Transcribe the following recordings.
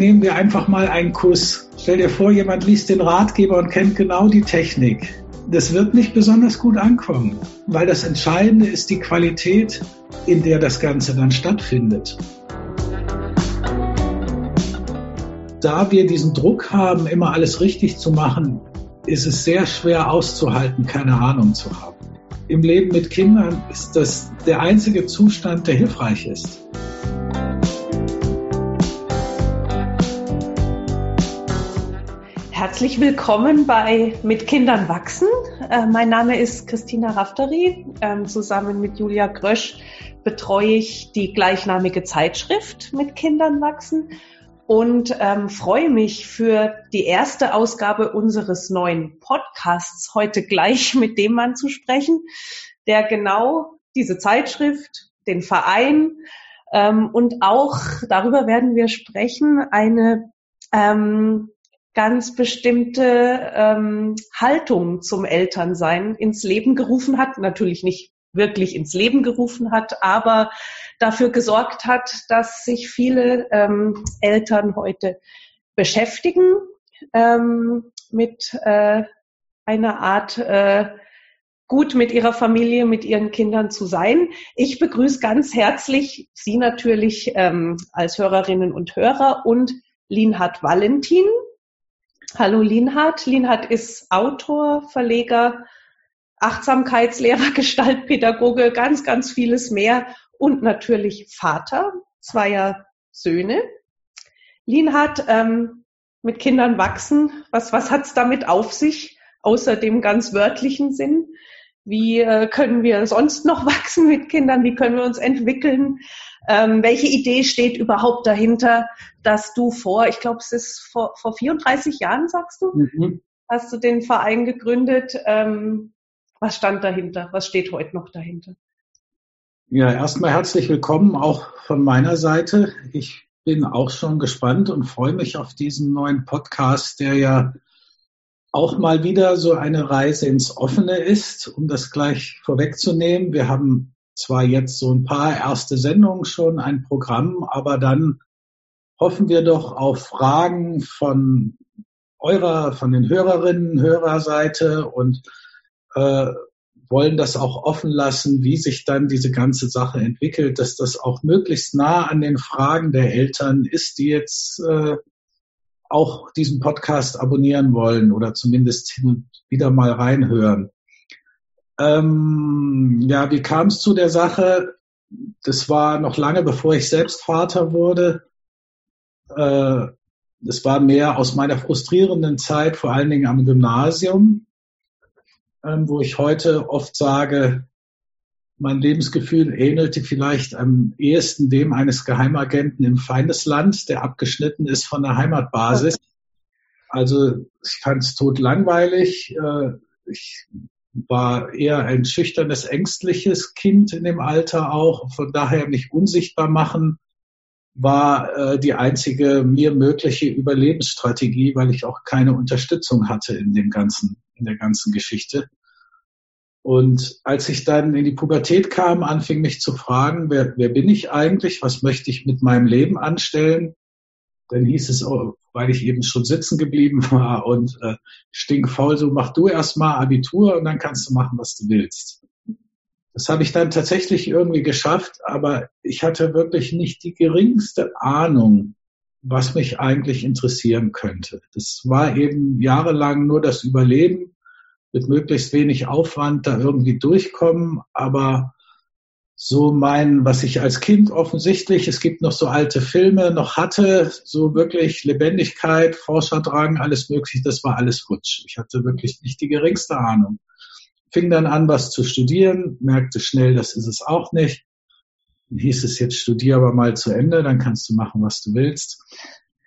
nehmen wir einfach mal einen Kuss. Stell dir vor, jemand liest den Ratgeber und kennt genau die Technik. Das wird nicht besonders gut ankommen, weil das Entscheidende ist die Qualität, in der das Ganze dann stattfindet. Da wir diesen Druck haben, immer alles richtig zu machen, ist es sehr schwer auszuhalten, keine Ahnung zu haben. Im Leben mit Kindern ist das der einzige Zustand, der hilfreich ist. Herzlich willkommen bei Mit Kindern wachsen. Äh, mein Name ist Christina Rafteri. Ähm, zusammen mit Julia Grösch betreue ich die gleichnamige Zeitschrift Mit Kindern wachsen und ähm, freue mich für die erste Ausgabe unseres neuen Podcasts heute gleich mit dem Mann zu sprechen, der genau diese Zeitschrift, den Verein ähm, und auch darüber werden wir sprechen, eine ganz bestimmte ähm, Haltung zum Elternsein ins Leben gerufen hat. Natürlich nicht wirklich ins Leben gerufen hat, aber dafür gesorgt hat, dass sich viele ähm, Eltern heute beschäftigen ähm, mit äh, einer Art äh, gut mit ihrer Familie, mit ihren Kindern zu sein. Ich begrüße ganz herzlich Sie natürlich ähm, als Hörerinnen und Hörer und Linhard Valentin. Hallo Linhard. Linhard ist Autor, Verleger, Achtsamkeitslehrer, Gestaltpädagoge, ganz, ganz vieles mehr und natürlich Vater zweier Söhne. Linhard, ähm, mit Kindern wachsen, was, was hat's damit auf sich, außer dem ganz wörtlichen Sinn? Wie äh, können wir sonst noch wachsen mit Kindern? Wie können wir uns entwickeln? Ähm, welche Idee steht überhaupt dahinter, dass du vor, ich glaube, es ist vor, vor 34 Jahren, sagst du, mhm. hast du den Verein gegründet. Ähm, was stand dahinter? Was steht heute noch dahinter? Ja, erstmal herzlich willkommen auch von meiner Seite. Ich bin auch schon gespannt und freue mich auf diesen neuen Podcast, der ja auch mal wieder so eine Reise ins Offene ist, um das gleich vorwegzunehmen. Wir haben zwar jetzt so ein paar erste Sendungen schon, ein Programm, aber dann hoffen wir doch auf Fragen von eurer, von den Hörerinnen, Hörerseite und äh, wollen das auch offen lassen, wie sich dann diese ganze Sache entwickelt, dass das auch möglichst nah an den Fragen der Eltern ist, die jetzt äh, auch diesen Podcast abonnieren wollen oder zumindest wieder mal reinhören. Ähm, ja, wie kam es zu der Sache? Das war noch lange bevor ich selbst Vater wurde. Äh, das war mehr aus meiner frustrierenden Zeit, vor allen Dingen am Gymnasium, äh, wo ich heute oft sage, mein Lebensgefühl ähnelte vielleicht am ehesten dem eines Geheimagenten im Feindesland, der abgeschnitten ist von der Heimatbasis. Also ich fand es tot langweilig. Äh, ich war eher ein schüchternes, ängstliches Kind in dem Alter auch. Von daher mich unsichtbar machen war äh, die einzige mir mögliche Überlebensstrategie, weil ich auch keine Unterstützung hatte in dem ganzen, in der ganzen Geschichte. Und als ich dann in die Pubertät kam, anfing mich zu fragen, wer, wer bin ich eigentlich? Was möchte ich mit meinem Leben anstellen? Dann hieß es, oh, weil ich eben schon sitzen geblieben war und äh, stinkfaul, so mach du erstmal Abitur und dann kannst du machen, was du willst. Das habe ich dann tatsächlich irgendwie geschafft, aber ich hatte wirklich nicht die geringste Ahnung, was mich eigentlich interessieren könnte. Das war eben jahrelang nur das Überleben mit möglichst wenig Aufwand da irgendwie durchkommen, aber so mein, was ich als Kind offensichtlich, es gibt noch so alte Filme, noch hatte, so wirklich Lebendigkeit, Forscherdrang, alles mögliche, das war alles futsch. Ich hatte wirklich nicht die geringste Ahnung. Fing dann an, was zu studieren, merkte schnell, das ist es auch nicht. Hieß es jetzt, studier aber mal zu Ende, dann kannst du machen, was du willst.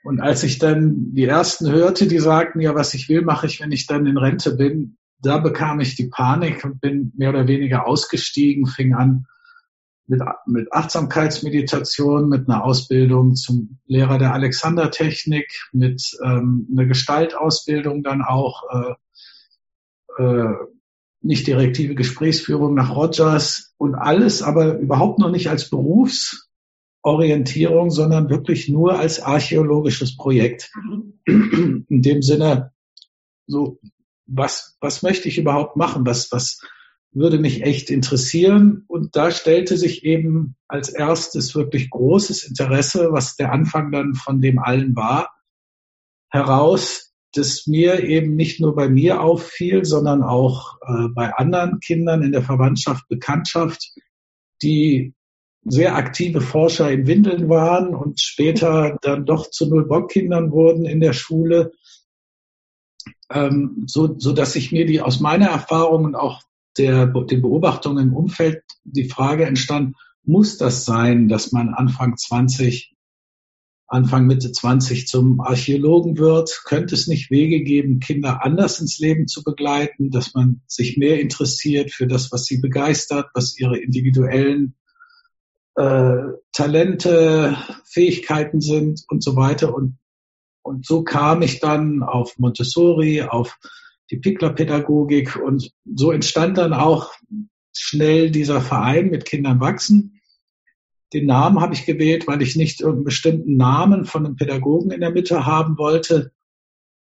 Und als ich dann die ersten hörte, die sagten, ja, was ich will, mache ich, wenn ich dann in Rente bin, da bekam ich die Panik und bin mehr oder weniger ausgestiegen, fing an, mit, mit Achtsamkeitsmeditation, mit einer Ausbildung zum Lehrer der Alexandertechnik, mit ähm, einer Gestaltausbildung dann auch, äh, äh, nicht direktive Gesprächsführung nach Rogers und alles, aber überhaupt noch nicht als Berufs Orientierung, sondern wirklich nur als archäologisches Projekt. In dem Sinne, so, was, was möchte ich überhaupt machen? Was, was würde mich echt interessieren? Und da stellte sich eben als erstes wirklich großes Interesse, was der Anfang dann von dem allen war, heraus, das mir eben nicht nur bei mir auffiel, sondern auch äh, bei anderen Kindern in der Verwandtschaft, Bekanntschaft, die sehr aktive Forscher in Windeln waren und später dann doch zu Null-Bock-Kindern wurden in der Schule, ähm, so, so dass ich mir die aus meiner Erfahrung und auch der, den Beobachtungen im Umfeld die Frage entstand, muss das sein, dass man Anfang 20 Anfang Mitte 20 zum Archäologen wird, könnte es nicht Wege geben, Kinder anders ins Leben zu begleiten, dass man sich mehr interessiert für das, was sie begeistert, was ihre individuellen äh, Talente, Fähigkeiten sind und so weiter. Und, und so kam ich dann auf Montessori, auf die Pickler-Pädagogik und so entstand dann auch schnell dieser Verein mit Kindern wachsen den Namen habe ich gewählt, weil ich nicht irgendeinen bestimmten Namen von einem Pädagogen in der Mitte haben wollte,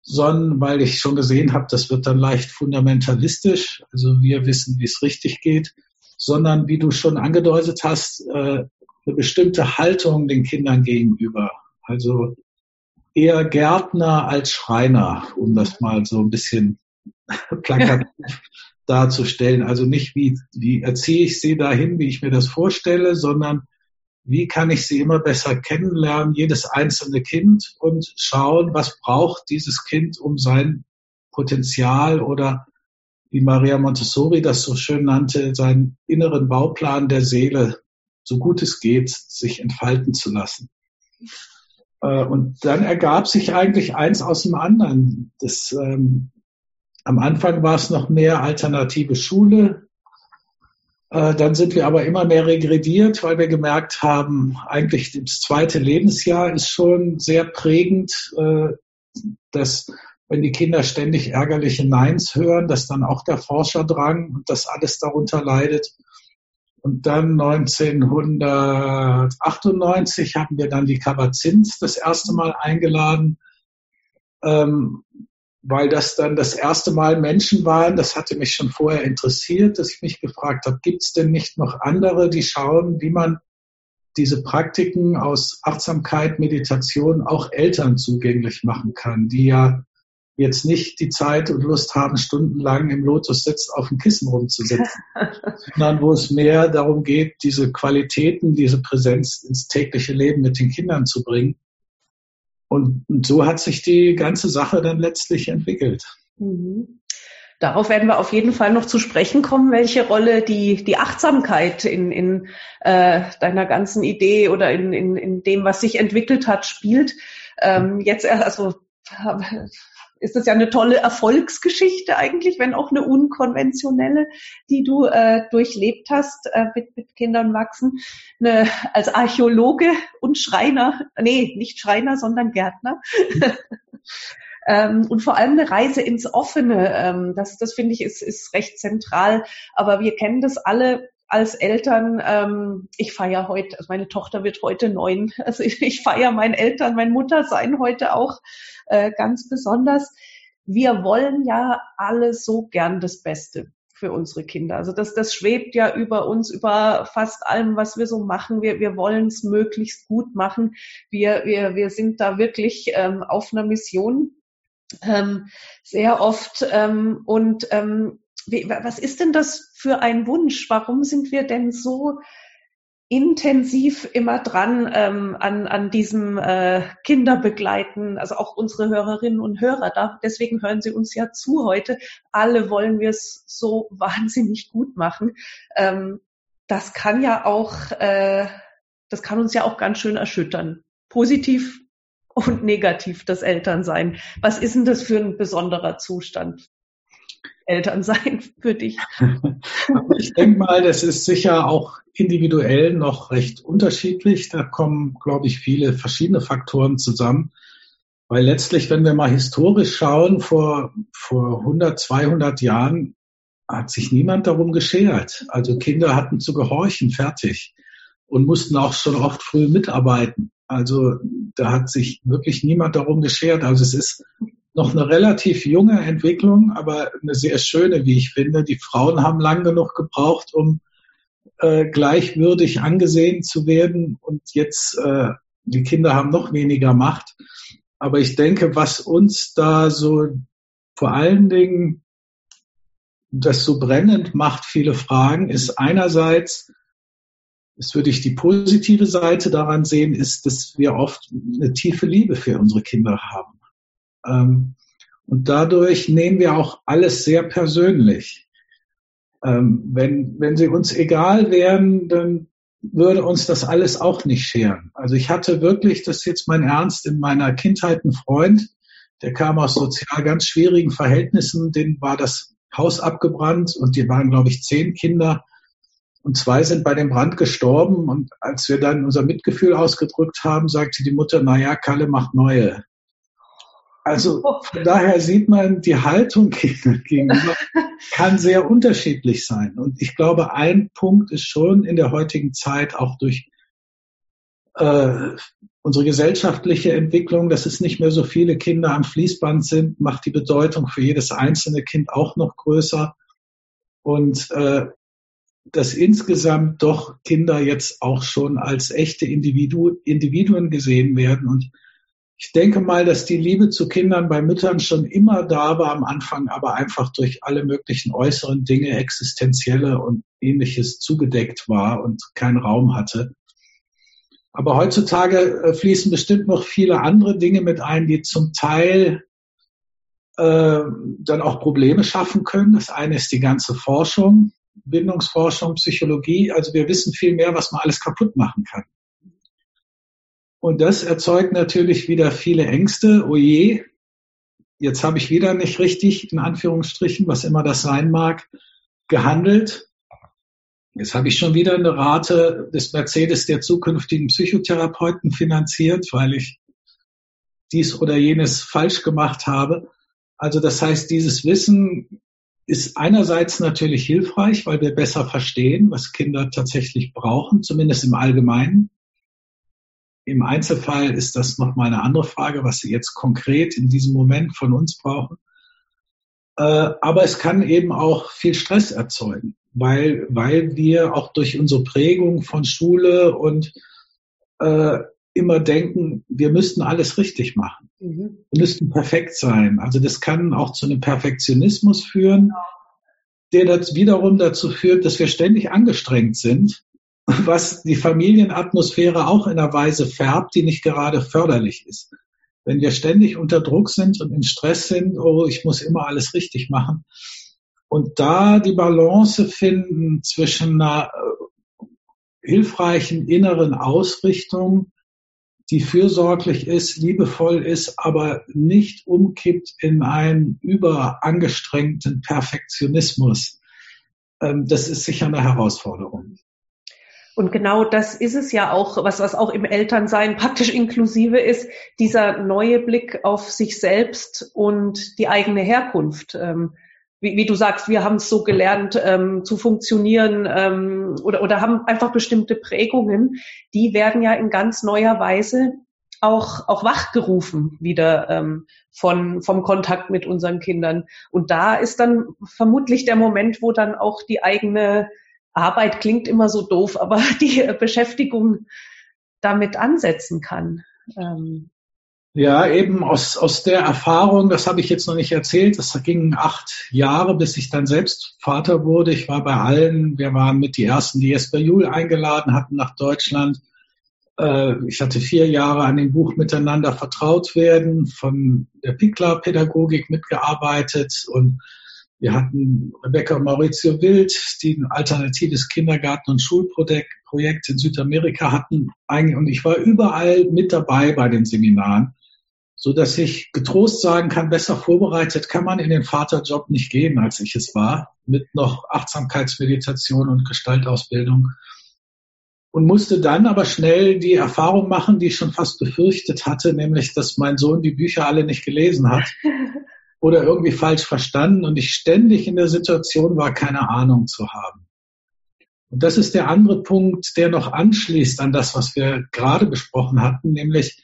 sondern weil ich schon gesehen habe, das wird dann leicht fundamentalistisch. Also wir wissen, wie es richtig geht, sondern wie du schon angedeutet hast, äh, eine bestimmte Haltung den Kindern gegenüber. Also eher Gärtner als Schreiner, um das mal so ein bisschen plakativ darzustellen. Also nicht wie, wie erziehe ich sie dahin, wie ich mir das vorstelle, sondern wie kann ich sie immer besser kennenlernen, jedes einzelne Kind und schauen, was braucht dieses Kind, um sein Potenzial oder wie Maria Montessori das so schön nannte, seinen inneren Bauplan der Seele, so gut es geht, sich entfalten zu lassen. Äh, und dann ergab sich eigentlich eins aus dem anderen. Das, ähm, am Anfang war es noch mehr alternative Schule, äh, dann sind wir aber immer mehr regrediert, weil wir gemerkt haben, eigentlich das zweite Lebensjahr ist schon sehr prägend, äh, dass wenn die Kinder ständig ärgerliche Neins hören, dass dann auch der Forscherdrang und das alles darunter leidet. Und dann 1998 haben wir dann die Kabazins das erste Mal eingeladen. Ähm, weil das dann das erste Mal Menschen waren, das hatte mich schon vorher interessiert, dass ich mich gefragt habe, gibt es denn nicht noch andere, die schauen, wie man diese Praktiken aus Achtsamkeit, Meditation auch Eltern zugänglich machen kann, die ja jetzt nicht die Zeit und Lust haben, stundenlang im Lotus sitzt auf dem Kissen rumzusitzen, sondern wo es mehr darum geht, diese Qualitäten, diese Präsenz ins tägliche Leben mit den Kindern zu bringen. Und, so hat sich die ganze Sache dann letztlich entwickelt. Mhm. Darauf werden wir auf jeden Fall noch zu sprechen kommen, welche Rolle die, die Achtsamkeit in, in äh, deiner ganzen Idee oder in, in, in dem, was sich entwickelt hat, spielt. Ähm, jetzt also ist das ja eine tolle Erfolgsgeschichte eigentlich, wenn auch eine unkonventionelle, die du äh, durchlebt hast äh, mit, mit Kindern wachsen. Eine, als Archäologe und Schreiner, nee, nicht Schreiner, sondern Gärtner. ähm, und vor allem eine Reise ins Offene, ähm, das, das finde ich ist, ist recht zentral. Aber wir kennen das alle als Eltern, ähm, ich feiere heute, also meine Tochter wird heute neun, also ich, ich feiere meinen Eltern, mein Muttersein heute auch äh, ganz besonders. Wir wollen ja alle so gern das Beste für unsere Kinder. Also das, das schwebt ja über uns, über fast allem, was wir so machen. Wir, wir wollen es möglichst gut machen. Wir, wir, wir sind da wirklich ähm, auf einer Mission ähm, sehr oft. Ähm, und ähm, was ist denn das für ein Wunsch? Warum sind wir denn so intensiv immer dran ähm, an, an diesem äh, Kinderbegleiten, also auch unsere Hörerinnen und Hörer. Da, deswegen hören sie uns ja zu heute. Alle wollen wir es so wahnsinnig gut machen. Ähm, das kann ja auch, äh, das kann uns ja auch ganz schön erschüttern. Positiv und negativ das Elternsein. Was ist denn das für ein besonderer Zustand? Eltern sein für dich? ich denke mal, das ist sicher auch individuell noch recht unterschiedlich. Da kommen, glaube ich, viele verschiedene Faktoren zusammen. Weil letztlich, wenn wir mal historisch schauen, vor, vor 100, 200 Jahren hat sich niemand darum geschert. Also Kinder hatten zu gehorchen, fertig. und mussten auch schon oft früh mitarbeiten. Also da hat sich wirklich niemand darum geschert. Also es ist noch eine relativ junge Entwicklung, aber eine sehr schöne, wie ich finde. Die Frauen haben lang genug gebraucht, um äh, gleichwürdig angesehen zu werden und jetzt äh, die Kinder haben noch weniger Macht. Aber ich denke, was uns da so vor allen Dingen das so brennend macht, viele Fragen, ist einerseits, das würde ich die positive Seite daran sehen, ist, dass wir oft eine tiefe Liebe für unsere Kinder haben. Ähm, und dadurch nehmen wir auch alles sehr persönlich. Ähm, wenn, wenn sie uns egal wären, dann würde uns das alles auch nicht scheren. Also ich hatte wirklich, das ist jetzt mein Ernst, in meiner Kindheit einen Freund, der kam aus sozial ganz schwierigen Verhältnissen, denen war das Haus abgebrannt und die waren, glaube ich, zehn Kinder und zwei sind bei dem Brand gestorben. Und als wir dann unser Mitgefühl ausgedrückt haben, sagte die Mutter, na ja, Kalle macht neue. Also von daher sieht man, die Haltung gegenüber kann sehr unterschiedlich sein. Und ich glaube, ein Punkt ist schon in der heutigen Zeit auch durch äh, unsere gesellschaftliche Entwicklung, dass es nicht mehr so viele Kinder am Fließband sind, macht die Bedeutung für jedes einzelne Kind auch noch größer. Und äh, dass insgesamt doch Kinder jetzt auch schon als echte Individu Individuen gesehen werden und ich denke mal, dass die Liebe zu Kindern bei Müttern schon immer da war am Anfang, aber einfach durch alle möglichen äußeren Dinge, existenzielle und ähnliches zugedeckt war und keinen Raum hatte. Aber heutzutage äh, fließen bestimmt noch viele andere Dinge mit ein, die zum Teil äh, dann auch Probleme schaffen können. Das eine ist die ganze Forschung, Bindungsforschung, Psychologie. Also wir wissen viel mehr, was man alles kaputt machen kann. Und das erzeugt natürlich wieder viele Ängste. Oh je, jetzt habe ich wieder nicht richtig, in Anführungsstrichen, was immer das sein mag, gehandelt. Jetzt habe ich schon wieder eine Rate des Mercedes der zukünftigen Psychotherapeuten finanziert, weil ich dies oder jenes falsch gemacht habe. Also das heißt, dieses Wissen ist einerseits natürlich hilfreich, weil wir besser verstehen, was Kinder tatsächlich brauchen, zumindest im Allgemeinen. Im Einzelfall ist das nochmal eine andere Frage, was sie jetzt konkret in diesem Moment von uns brauchen. Äh, aber es kann eben auch viel Stress erzeugen, weil, weil wir auch durch unsere Prägung von Schule und äh, immer denken, wir müssten alles richtig machen. Mhm. Wir müssten perfekt sein. Also das kann auch zu einem Perfektionismus führen, der das wiederum dazu führt, dass wir ständig angestrengt sind was die Familienatmosphäre auch in einer Weise färbt, die nicht gerade förderlich ist. Wenn wir ständig unter Druck sind und in Stress sind, oh, ich muss immer alles richtig machen. Und da die Balance finden zwischen einer äh, hilfreichen inneren Ausrichtung, die fürsorglich ist, liebevoll ist, aber nicht umkippt in einen überangestrengten Perfektionismus. Ähm, das ist sicher eine Herausforderung. Und genau das ist es ja auch, was, was auch im Elternsein praktisch inklusive ist, dieser neue Blick auf sich selbst und die eigene Herkunft. Ähm, wie, wie, du sagst, wir haben es so gelernt ähm, zu funktionieren ähm, oder, oder haben einfach bestimmte Prägungen, die werden ja in ganz neuer Weise auch, auch wachgerufen wieder ähm, von, vom Kontakt mit unseren Kindern. Und da ist dann vermutlich der Moment, wo dann auch die eigene Arbeit klingt immer so doof, aber die Beschäftigung damit ansetzen kann. Ähm. Ja, eben aus, aus der Erfahrung, das habe ich jetzt noch nicht erzählt, das ging acht Jahre, bis ich dann selbst Vater wurde. Ich war bei allen, wir waren mit die ersten, die Jesper Juhl eingeladen hatten nach Deutschland. Äh, ich hatte vier Jahre an dem Buch Miteinander vertraut werden, von der Pikler-Pädagogik mitgearbeitet und wir hatten Rebecca und Maurizio Wild, die ein alternatives Kindergarten- und Schulprojekt in Südamerika hatten. Und ich war überall mit dabei bei den Seminaren, so dass ich getrost sagen kann, besser vorbereitet kann man in den Vaterjob nicht gehen, als ich es war, mit noch Achtsamkeitsmeditation und Gestaltausbildung. Und musste dann aber schnell die Erfahrung machen, die ich schon fast befürchtet hatte, nämlich, dass mein Sohn die Bücher alle nicht gelesen hat oder irgendwie falsch verstanden und ich ständig in der Situation war, keine Ahnung zu haben. Und das ist der andere Punkt, der noch anschließt an das, was wir gerade besprochen hatten, nämlich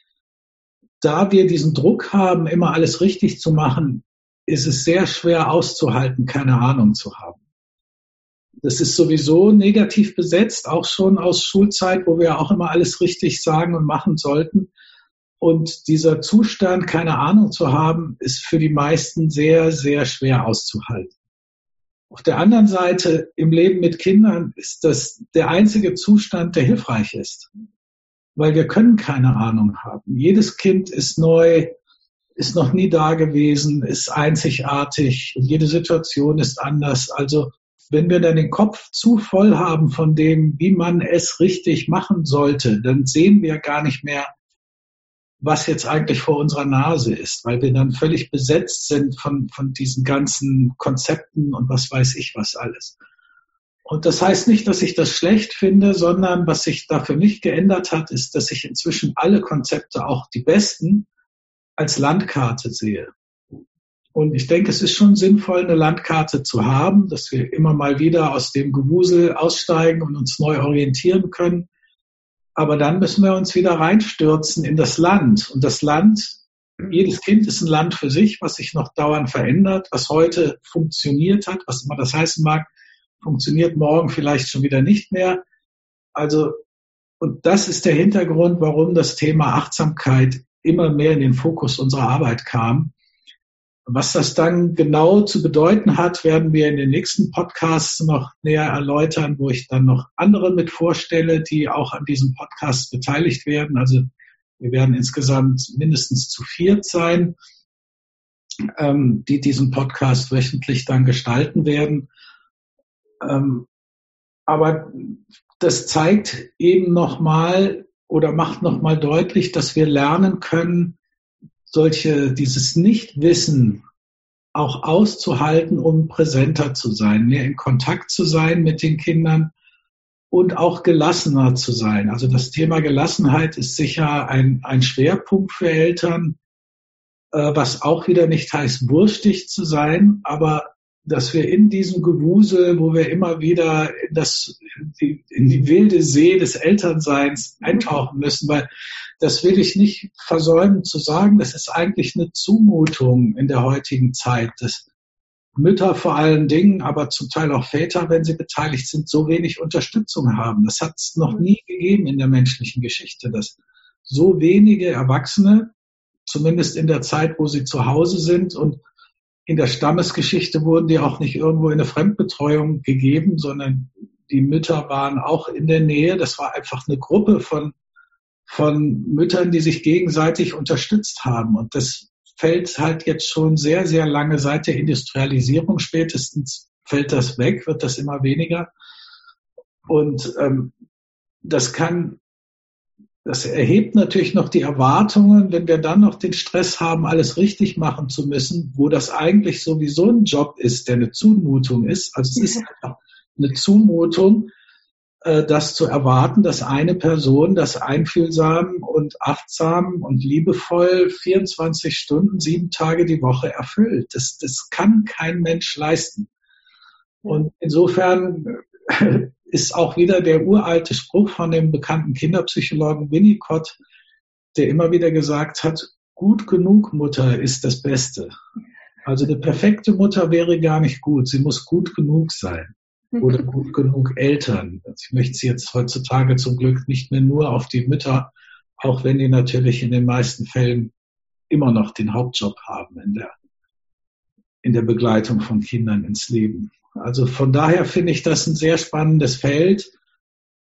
da wir diesen Druck haben, immer alles richtig zu machen, ist es sehr schwer auszuhalten, keine Ahnung zu haben. Das ist sowieso negativ besetzt, auch schon aus Schulzeit, wo wir auch immer alles richtig sagen und machen sollten. Und dieser Zustand, keine Ahnung zu haben, ist für die meisten sehr, sehr schwer auszuhalten. Auf der anderen Seite, im Leben mit Kindern ist das der einzige Zustand, der hilfreich ist. Weil wir können keine Ahnung haben. Jedes Kind ist neu, ist noch nie da gewesen, ist einzigartig und jede Situation ist anders. Also wenn wir dann den Kopf zu voll haben von dem, wie man es richtig machen sollte, dann sehen wir gar nicht mehr, was jetzt eigentlich vor unserer Nase ist, weil wir dann völlig besetzt sind von, von diesen ganzen Konzepten und was weiß ich was alles. Und das heißt nicht, dass ich das schlecht finde, sondern was sich da für mich geändert hat, ist, dass ich inzwischen alle Konzepte, auch die besten, als Landkarte sehe. Und ich denke, es ist schon sinnvoll, eine Landkarte zu haben, dass wir immer mal wieder aus dem Gewusel aussteigen und uns neu orientieren können aber dann müssen wir uns wieder reinstürzen in das Land. Und das Land, jedes Kind ist ein Land für sich, was sich noch dauernd verändert, was heute funktioniert hat, was immer das heißen mag, funktioniert morgen vielleicht schon wieder nicht mehr. Also, und das ist der Hintergrund, warum das Thema Achtsamkeit immer mehr in den Fokus unserer Arbeit kam. Was das dann genau zu bedeuten hat, werden wir in den nächsten Podcasts noch näher erläutern, wo ich dann noch andere mit vorstelle, die auch an diesem Podcast beteiligt werden. Also wir werden insgesamt mindestens zu viert sein, ähm, die diesen Podcast wöchentlich dann gestalten werden. Ähm, aber das zeigt eben nochmal oder macht nochmal deutlich, dass wir lernen können, solche, dieses Nichtwissen auch auszuhalten, um präsenter zu sein, mehr in Kontakt zu sein mit den Kindern und auch gelassener zu sein. Also das Thema Gelassenheit ist sicher ein, ein Schwerpunkt für Eltern, äh, was auch wieder nicht heißt, wurstig zu sein, aber dass wir in diesem Gewusel, wo wir immer wieder in, das, die, in die wilde See des Elternseins eintauchen müssen, weil das will ich nicht versäumen zu sagen, das ist eigentlich eine Zumutung in der heutigen Zeit, dass Mütter vor allen Dingen, aber zum Teil auch Väter, wenn sie beteiligt sind, so wenig Unterstützung haben. Das hat es noch nie gegeben in der menschlichen Geschichte, dass so wenige Erwachsene, zumindest in der Zeit, wo sie zu Hause sind und in der Stammesgeschichte wurden die auch nicht irgendwo in eine Fremdbetreuung gegeben, sondern die Mütter waren auch in der Nähe. Das war einfach eine Gruppe von, von Müttern, die sich gegenseitig unterstützt haben. Und das fällt halt jetzt schon sehr, sehr lange seit der Industrialisierung spätestens fällt das weg, wird das immer weniger. Und ähm, das kann das erhebt natürlich noch die Erwartungen, wenn wir dann noch den Stress haben, alles richtig machen zu müssen, wo das eigentlich sowieso ein Job ist, der eine Zumutung ist. Also es ist einfach eine Zumutung, äh, das zu erwarten, dass eine Person das einfühlsam und achtsam und liebevoll 24 Stunden, sieben Tage die Woche erfüllt. Das, das kann kein Mensch leisten. Und insofern ist auch wieder der uralte Spruch von dem bekannten Kinderpsychologen Winnicott, der immer wieder gesagt hat, gut genug Mutter ist das Beste. Also eine perfekte Mutter wäre gar nicht gut. Sie muss gut genug sein oder gut genug Eltern. Also ich möchte sie jetzt heutzutage zum Glück nicht mehr nur auf die Mütter, auch wenn die natürlich in den meisten Fällen immer noch den Hauptjob haben in der, in der Begleitung von Kindern ins Leben. Also von daher finde ich das ein sehr spannendes Feld.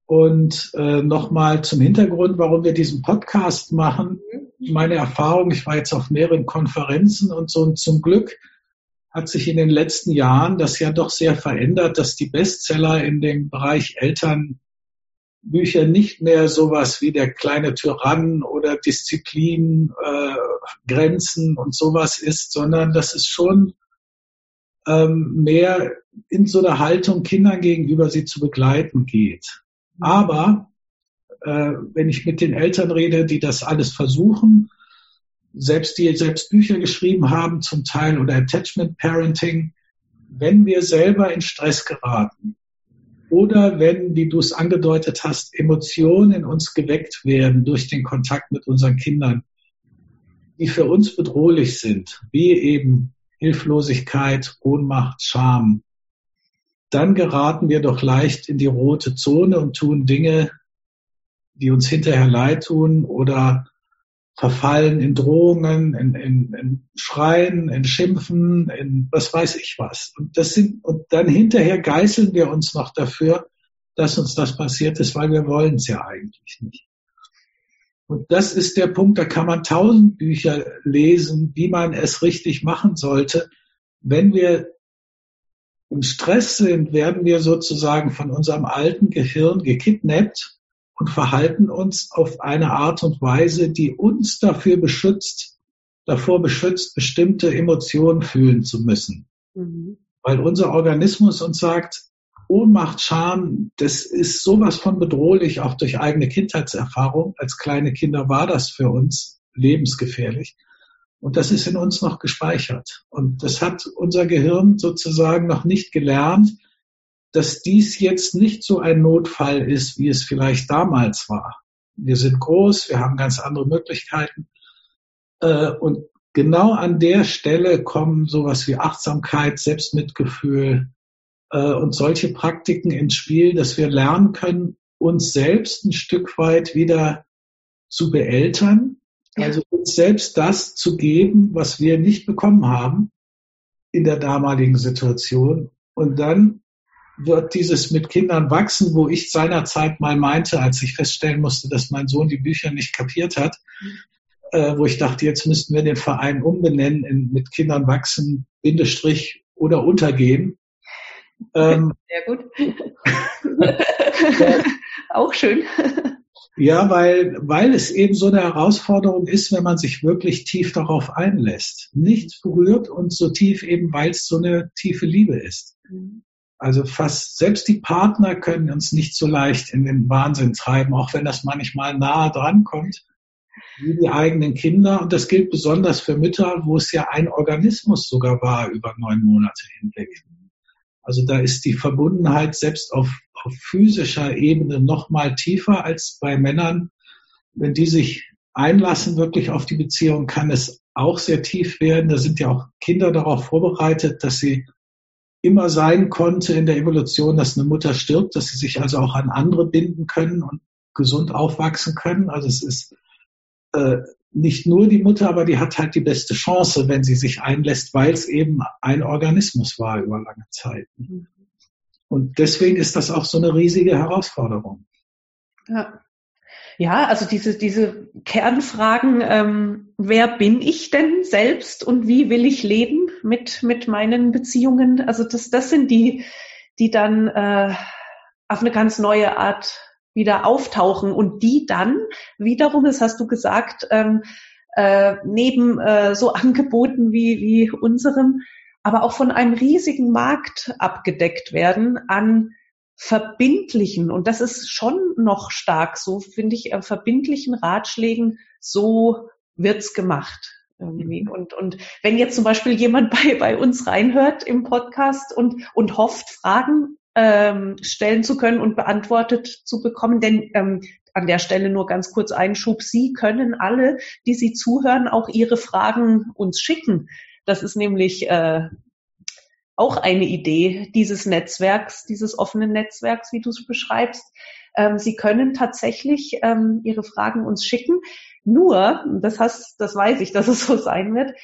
Und äh, nochmal zum Hintergrund, warum wir diesen Podcast machen. Meine Erfahrung, ich war jetzt auf mehreren Konferenzen und so und zum Glück hat sich in den letzten Jahren das ja doch sehr verändert, dass die Bestseller in dem Bereich Elternbücher nicht mehr sowas wie der kleine Tyrann oder Disziplin, äh, Grenzen und sowas ist, sondern dass es schon ähm, mehr in so einer Haltung Kindern gegenüber sie zu begleiten geht. Aber äh, wenn ich mit den Eltern rede, die das alles versuchen, selbst die selbst Bücher geschrieben haben zum Teil oder Attachment Parenting, wenn wir selber in Stress geraten, oder wenn, wie du es angedeutet hast, Emotionen in uns geweckt werden durch den Kontakt mit unseren Kindern, die für uns bedrohlich sind, wie eben Hilflosigkeit, Ohnmacht, Scham, dann geraten wir doch leicht in die rote Zone und tun Dinge, die uns hinterher leid tun oder verfallen in Drohungen, in, in, in Schreien, in Schimpfen, in was weiß ich was. Und das sind, und dann hinterher geißeln wir uns noch dafür, dass uns das passiert ist, weil wir wollen es ja eigentlich nicht. Und das ist der Punkt, da kann man tausend Bücher lesen, wie man es richtig machen sollte. Wenn wir im Stress sind, werden wir sozusagen von unserem alten Gehirn gekidnappt und verhalten uns auf eine Art und Weise, die uns dafür beschützt, davor beschützt, bestimmte Emotionen fühlen zu müssen. Mhm. Weil unser Organismus uns sagt, Ohnmacht, Scham, das ist sowas von bedrohlich, auch durch eigene Kindheitserfahrung. Als kleine Kinder war das für uns lebensgefährlich. Und das ist in uns noch gespeichert. Und das hat unser Gehirn sozusagen noch nicht gelernt, dass dies jetzt nicht so ein Notfall ist, wie es vielleicht damals war. Wir sind groß, wir haben ganz andere Möglichkeiten. Äh, und genau an der Stelle kommen sowas wie Achtsamkeit, Selbstmitgefühl äh, und solche Praktiken ins Spiel, dass wir lernen können, uns selbst ein Stück weit wieder zu beeltern, also uns selbst das zu geben, was wir nicht bekommen haben in der damaligen Situation. Und dann wird dieses mit Kindern wachsen, wo ich seinerzeit mal meinte, als ich feststellen musste, dass mein Sohn die Bücher nicht kapiert hat, äh, wo ich dachte, jetzt müssten wir den Verein umbenennen in mit Kindern wachsen, Bindestrich oder untergehen. Ähm, Sehr gut. Auch schön. Ja, weil, weil es eben so eine Herausforderung ist, wenn man sich wirklich tief darauf einlässt. Nichts berührt uns so tief eben, weil es so eine tiefe Liebe ist. Mhm. Also fast selbst die Partner können uns nicht so leicht in den Wahnsinn treiben, auch wenn das manchmal nahe dran kommt, wie die eigenen Kinder. Und das gilt besonders für Mütter, wo es ja ein Organismus sogar war über neun Monate hinweg. Also da ist die Verbundenheit selbst auf, auf physischer Ebene noch mal tiefer als bei Männern. Wenn die sich einlassen wirklich auf die Beziehung, kann es auch sehr tief werden. Da sind ja auch Kinder darauf vorbereitet, dass sie immer sein konnte in der Evolution, dass eine Mutter stirbt, dass sie sich also auch an andere binden können und gesund aufwachsen können. Also es ist äh, nicht nur die Mutter, aber die hat halt die beste Chance, wenn sie sich einlässt, weil es eben ein Organismus war über lange Zeit. Und deswegen ist das auch so eine riesige Herausforderung. Ja. Ja, also diese, diese Kernfragen, ähm, wer bin ich denn selbst und wie will ich leben mit, mit meinen Beziehungen? Also das, das sind die, die dann äh, auf eine ganz neue Art wieder auftauchen und die dann wiederum, das hast du gesagt, ähm, äh, neben äh, so Angeboten wie, wie unserem, aber auch von einem riesigen Markt abgedeckt werden an verbindlichen, und das ist schon noch stark so, finde ich, äh, verbindlichen Ratschlägen, so wird's gemacht. Irgendwie. Mhm. Und, und wenn jetzt zum Beispiel jemand bei, bei uns reinhört im Podcast und, und hofft, Fragen ähm, stellen zu können und beantwortet zu bekommen. Denn ähm, an der Stelle nur ganz kurz Einschub. Sie können alle, die Sie zuhören, auch Ihre Fragen uns schicken. Das ist nämlich äh, auch eine Idee dieses Netzwerks, dieses offenen Netzwerks, wie du es beschreibst. Ähm, Sie können tatsächlich ähm, Ihre Fragen uns schicken. Nur, das, hast, das weiß ich, dass es so sein wird,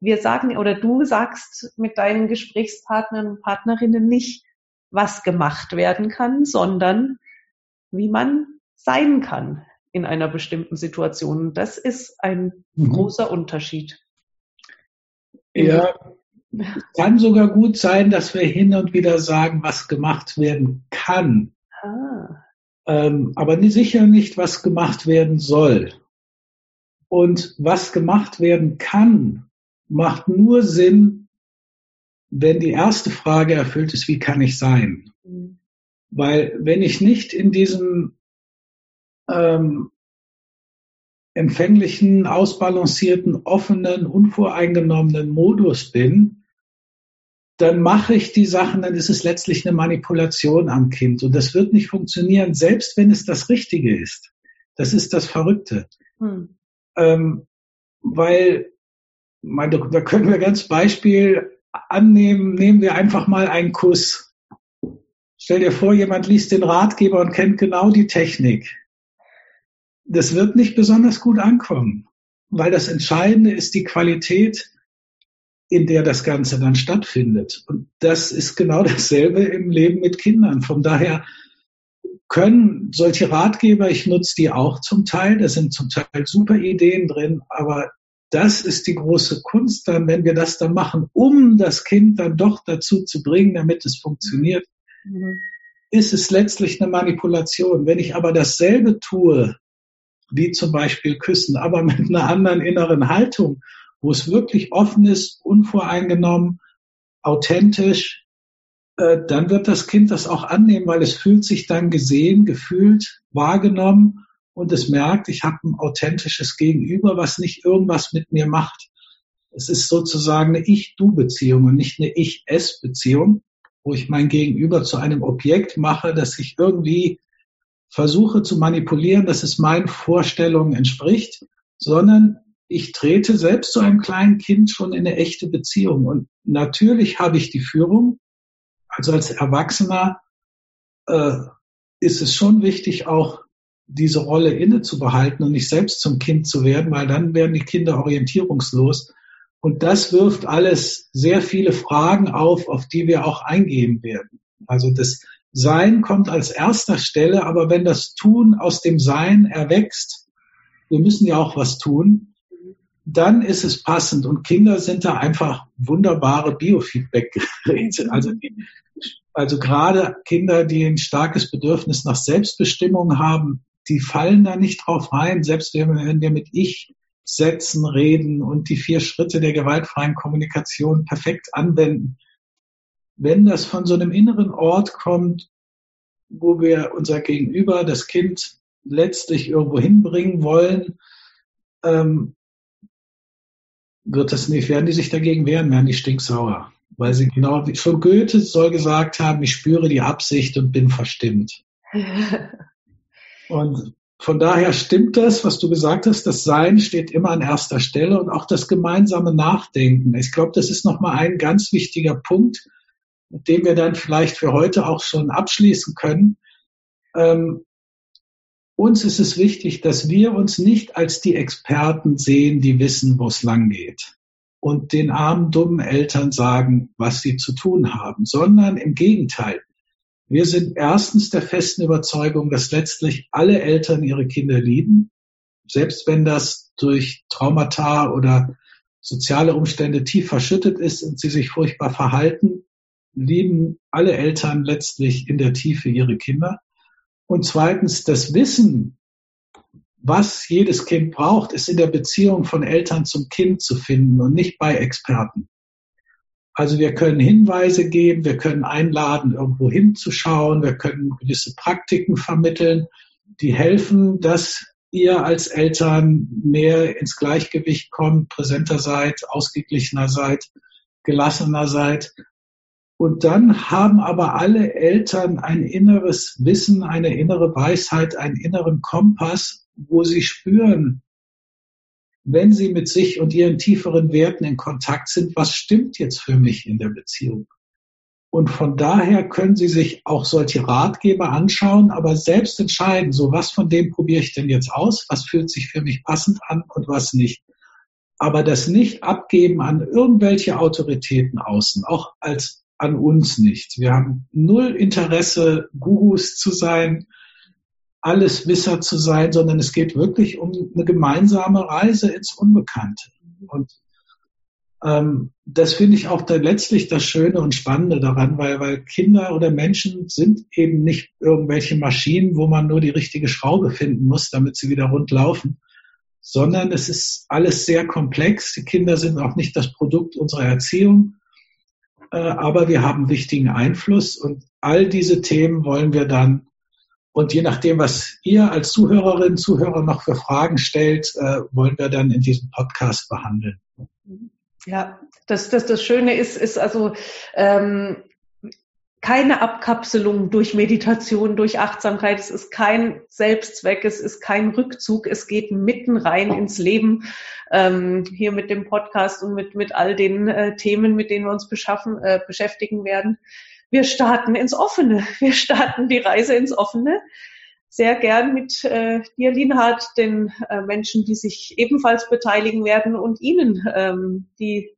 wir sagen oder du sagst mit deinen Gesprächspartnern und Partnerinnen nicht, was gemacht werden kann, sondern wie man sein kann in einer bestimmten Situation. Das ist ein mhm. großer Unterschied. Ja, kann sogar gut sein, dass wir hin und wieder sagen, was gemacht werden kann. Ah. Ähm, aber sicher nicht, was gemacht werden soll. Und was gemacht werden kann, macht nur Sinn, wenn die erste Frage erfüllt ist, wie kann ich sein? Mhm. Weil wenn ich nicht in diesem ähm, empfänglichen, ausbalancierten, offenen, unvoreingenommenen Modus bin, dann mache ich die Sachen, dann ist es letztlich eine Manipulation am Kind. Und das wird nicht funktionieren, selbst wenn es das Richtige ist. Das ist das Verrückte. Hm. Ähm, weil, meine, da können wir ganz Beispiel annehmen, nehmen wir einfach mal einen Kuss. Stell dir vor, jemand liest den Ratgeber und kennt genau die Technik. Das wird nicht besonders gut ankommen, weil das Entscheidende ist die Qualität in der das Ganze dann stattfindet. Und das ist genau dasselbe im Leben mit Kindern. Von daher können solche Ratgeber, ich nutze die auch zum Teil, da sind zum Teil super Ideen drin, aber das ist die große Kunst dann, wenn wir das dann machen, um das Kind dann doch dazu zu bringen, damit es funktioniert, mhm. ist es letztlich eine Manipulation. Wenn ich aber dasselbe tue, wie zum Beispiel Küssen, aber mit einer anderen inneren Haltung, wo es wirklich offen ist, unvoreingenommen, authentisch, äh, dann wird das Kind das auch annehmen, weil es fühlt sich dann gesehen, gefühlt, wahrgenommen und es merkt, ich habe ein authentisches Gegenüber, was nicht irgendwas mit mir macht. Es ist sozusagen eine Ich-Du-Beziehung und nicht eine Ich-Es-Beziehung, wo ich mein Gegenüber zu einem Objekt mache, das ich irgendwie versuche zu manipulieren, dass es meinen Vorstellungen entspricht, sondern ich trete selbst zu einem kleinen Kind schon in eine echte Beziehung. Und natürlich habe ich die Führung. Also als Erwachsener äh, ist es schon wichtig, auch diese Rolle inne zu behalten und nicht selbst zum Kind zu werden, weil dann werden die Kinder orientierungslos. Und das wirft alles sehr viele Fragen auf, auf die wir auch eingehen werden. Also das Sein kommt als erster Stelle, aber wenn das Tun aus dem Sein erwächst, wir müssen ja auch was tun, dann ist es passend. Und Kinder sind da einfach wunderbare Biofeedback-Geräte. Also, also gerade Kinder, die ein starkes Bedürfnis nach Selbstbestimmung haben, die fallen da nicht drauf rein, selbst wenn wir mit Ich setzen, reden und die vier Schritte der gewaltfreien Kommunikation perfekt anwenden. Wenn das von so einem inneren Ort kommt, wo wir unser Gegenüber, das Kind, letztlich irgendwo hinbringen wollen, ähm, wird das nicht, werden die sich dagegen wehren, werden die stinksauer. Weil sie genau, wie schon Goethe soll gesagt haben, ich spüre die Absicht und bin verstimmt. und von daher stimmt das, was du gesagt hast, das Sein steht immer an erster Stelle und auch das gemeinsame Nachdenken. Ich glaube, das ist nochmal ein ganz wichtiger Punkt, mit dem wir dann vielleicht für heute auch schon abschließen können. Ähm, uns ist es wichtig, dass wir uns nicht als die Experten sehen, die wissen, wo es lang geht und den armen, dummen Eltern sagen, was sie zu tun haben, sondern im Gegenteil. Wir sind erstens der festen Überzeugung, dass letztlich alle Eltern ihre Kinder lieben, selbst wenn das durch Traumata oder soziale Umstände tief verschüttet ist und sie sich furchtbar verhalten, lieben alle Eltern letztlich in der Tiefe ihre Kinder. Und zweitens, das Wissen, was jedes Kind braucht, ist in der Beziehung von Eltern zum Kind zu finden und nicht bei Experten. Also wir können Hinweise geben, wir können einladen, irgendwo hinzuschauen, wir können gewisse Praktiken vermitteln, die helfen, dass ihr als Eltern mehr ins Gleichgewicht kommt, präsenter seid, ausgeglichener seid, gelassener seid. Und dann haben aber alle Eltern ein inneres Wissen, eine innere Weisheit, einen inneren Kompass, wo sie spüren, wenn sie mit sich und ihren tieferen Werten in Kontakt sind, was stimmt jetzt für mich in der Beziehung? Und von daher können Sie sich auch solche Ratgeber anschauen, aber selbst entscheiden, so was von dem probiere ich denn jetzt aus, was fühlt sich für mich passend an und was nicht. Aber das nicht abgeben an irgendwelche Autoritäten außen, auch als an uns nicht. Wir haben null Interesse, Gurus zu sein, alles Wisser zu sein, sondern es geht wirklich um eine gemeinsame Reise ins Unbekannte. Und ähm, das finde ich auch da letztlich das Schöne und Spannende daran, weil, weil Kinder oder Menschen sind eben nicht irgendwelche Maschinen, wo man nur die richtige Schraube finden muss, damit sie wieder rund laufen, sondern es ist alles sehr komplex. Die Kinder sind auch nicht das Produkt unserer Erziehung, aber wir haben wichtigen Einfluss und all diese Themen wollen wir dann und je nachdem, was ihr als Zuhörerinnen, Zuhörer noch für Fragen stellt, äh, wollen wir dann in diesem Podcast behandeln. Ja, das, das, das Schöne ist, ist also ähm, keine Abkapselung durch Meditation, durch Achtsamkeit. Es ist kein Selbstzweck, es ist kein Rückzug. Es geht mitten rein ins Leben. Ähm, hier mit dem Podcast und mit, mit all den äh, Themen, mit denen wir uns beschaffen, äh, beschäftigen werden. Wir starten ins Offene. Wir starten die Reise ins Offene sehr gern mit äh, dir, Linhard, den äh, Menschen, die sich ebenfalls beteiligen werden und Ihnen, ähm, die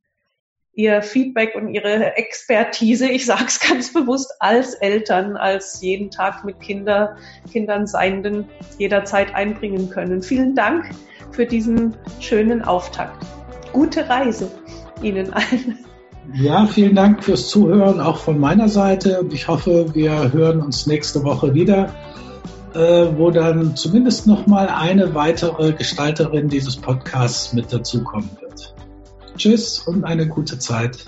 Ihr Feedback und Ihre Expertise, ich sage es ganz bewusst, als Eltern, als jeden Tag mit Kinder, Kindern Seienden jederzeit einbringen können. Vielen Dank für diesen schönen Auftakt. Gute Reise Ihnen allen. Ja, vielen Dank fürs Zuhören, auch von meiner Seite. Ich hoffe, wir hören uns nächste Woche wieder äh, wo dann zumindest noch mal eine weitere Gestalterin dieses Podcasts mit dazukommen wird. Tschüss und eine gute Zeit.